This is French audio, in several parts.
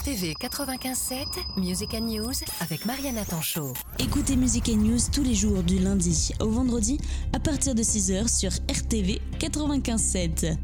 RTV 95.7, Music and News avec Mariana Tanchot. Écoutez Music and News tous les jours du lundi au vendredi à partir de 6h sur RTV 95.7.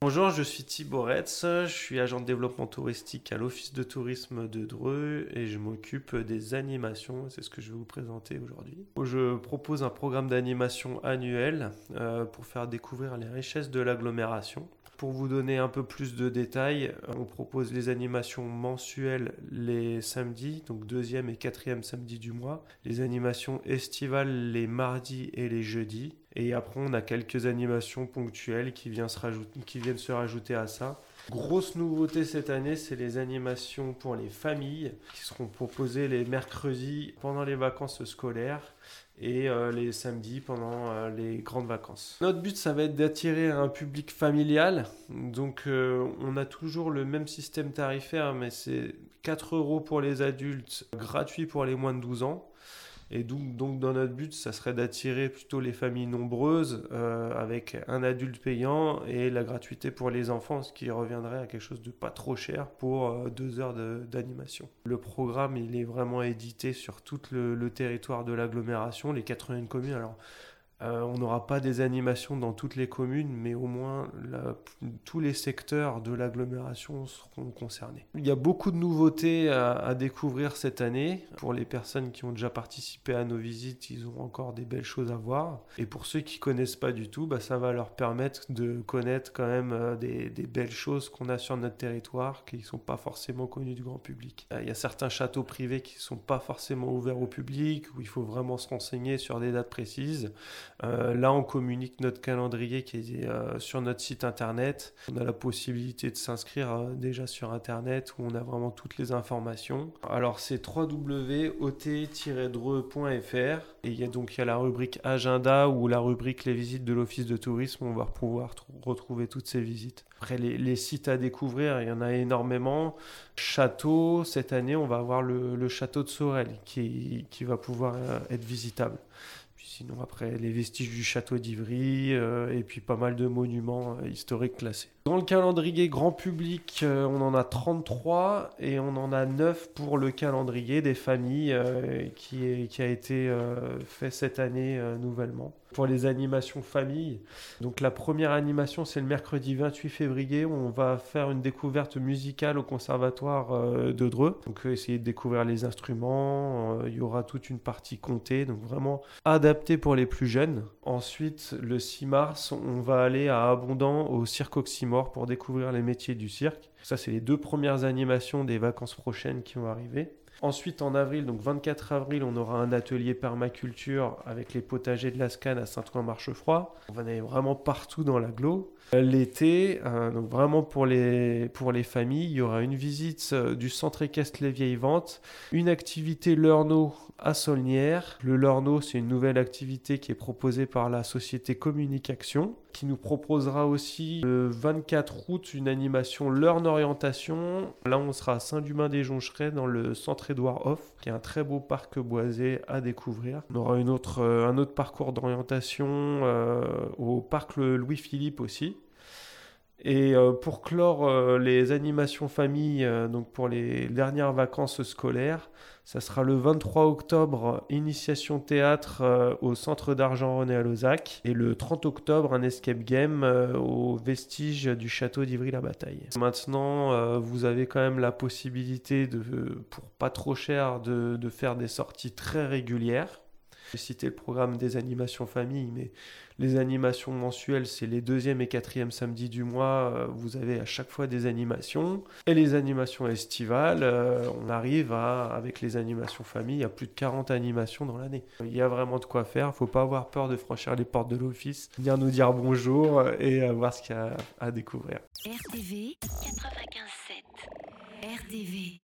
Bonjour, je suis Thibaut Retz, je suis agent de développement touristique à l'Office de tourisme de Dreux et je m'occupe des animations, c'est ce que je vais vous présenter aujourd'hui. Je propose un programme d'animation annuel euh, pour faire découvrir les richesses de l'agglomération. Pour vous donner un peu plus de détails, on propose les animations mensuelles les samedis, donc deuxième et quatrième samedi du mois, les animations estivales les mardis et les jeudis, et après on a quelques animations ponctuelles qui viennent se rajouter, à ça. Grosse nouveauté cette année, c'est les animations pour les familles qui seront proposées les mercredis pendant les vacances scolaires et euh, les samedis pendant euh, les grandes vacances. Notre but, ça va être d'attirer un public familial. Donc, euh, on a toujours le même système tarifaire, mais c'est 4 euros pour les adultes, gratuit pour les moins de 12 ans. Et donc, dans notre but, ça serait d'attirer plutôt les familles nombreuses euh, avec un adulte payant et la gratuité pour les enfants, ce qui reviendrait à quelque chose de pas trop cher pour euh, deux heures d'animation. Le programme, il est vraiment édité sur tout le, le territoire de l'agglomération, les 81 communes. Alors, euh, on n'aura pas des animations dans toutes les communes, mais au moins tous les secteurs de l'agglomération seront concernés. Il y a beaucoup de nouveautés à, découvrir cette année. Pour les personnes qui ont déjà participé à nos visites, ils ont encore des belles choses à voir. Et pour ceux qui connaissent pas du tout, bah, ça va leur permettre de connaître quand même euh, des, belles choses qu'on a sur notre territoire qui ne sont pas forcément connues du grand public. Euh, il y a certains châteaux privés qui ne sont pas forcément ouverts au public, où il faut vraiment se renseigner sur des dates précises. Euh, là, on communique notre calendrier qui est euh, sur notre site internet. On a la possibilité de s'inscrire euh, déjà sur internet où on a vraiment toutes les informations. Alors, c'est www.ot-dreux.fr et il y a donc il y a la rubrique agenda ou la rubrique les visites de l'office de tourisme. On va pouvoir retrouver toutes ces visites. Après, les, sites à découvrir, il y en a énormément. Château, cette année, on va avoir le, château de Sorel qui, qui va pouvoir être visitable. Sinon, après, les vestiges du château d'Ivry euh, et puis pas mal de monuments euh, historiques classés. Dans le calendrier grand public, euh, on en a 33 et on en a 9 pour le calendrier des familles qui, qui, a été fait cette année nouvellement. Pour les animations famille, donc la première animation c'est le mercredi 28 février, où on va faire une découverte musicale au conservatoire de Dreux. Donc essayer de découvrir les instruments, il y aura toute une partie comptée, donc vraiment adapté pour les plus jeunes. Ensuite, le 6 mars, on va aller à Abondant au Cirque Oxymore pour découvrir les métiers du cirque. Ça, c'est les deux premières animations des vacances prochaines qui vont arriver. Ensuite, en avril, donc 24 avril, on aura un atelier permaculture avec les potagers de la Scan à Saint-Ouen-Marchefroid. On va aller vraiment partout dans l'agglo. L'été, euh, donc vraiment pour les, pour les familles, il y aura une visite euh, du centre équestre Les Vieilles Ventes, une activité Learno à Saulnières. Le Learno, c'est une nouvelle activité qui est proposée par la société Communication, qui nous proposera aussi le 24 août une animation Learn Orientation. Là, on sera à Saint-Dumain-des-Joncherets dans le centre Édouard Hoff, qui est un très beau parc boisé à découvrir. On aura euh, un autre parcours d'orientation au parc Louis-Philippe aussi. Et euh, pour clore euh, les animations famille, euh, donc pour les dernières vacances scolaires, ça sera le 23 octobre, initiation théâtre au centre d'argent René à Lozac. Et le 30 octobre, un escape game au vestige du château d'Ivry-la-Bataille. Maintenant, vous avez quand même la possibilité, de, pour pas trop cher, de, de faire des sorties très régulières. J'ai cité le programme des animations famille, mais les animations mensuelles, c'est les deuxième et quatrième samedis du mois. Euh, vous avez à chaque fois des animations. Et les animations estivales, euh, on arrive à, avec les animations famille, a plus de 40 animations dans l'année. Il y a vraiment de quoi faire. Faut pas avoir peur de franchir les portes de l'office, venir nous dire bonjour et euh, voir ce qu'il y a à découvrir. RTV 95.7 RTV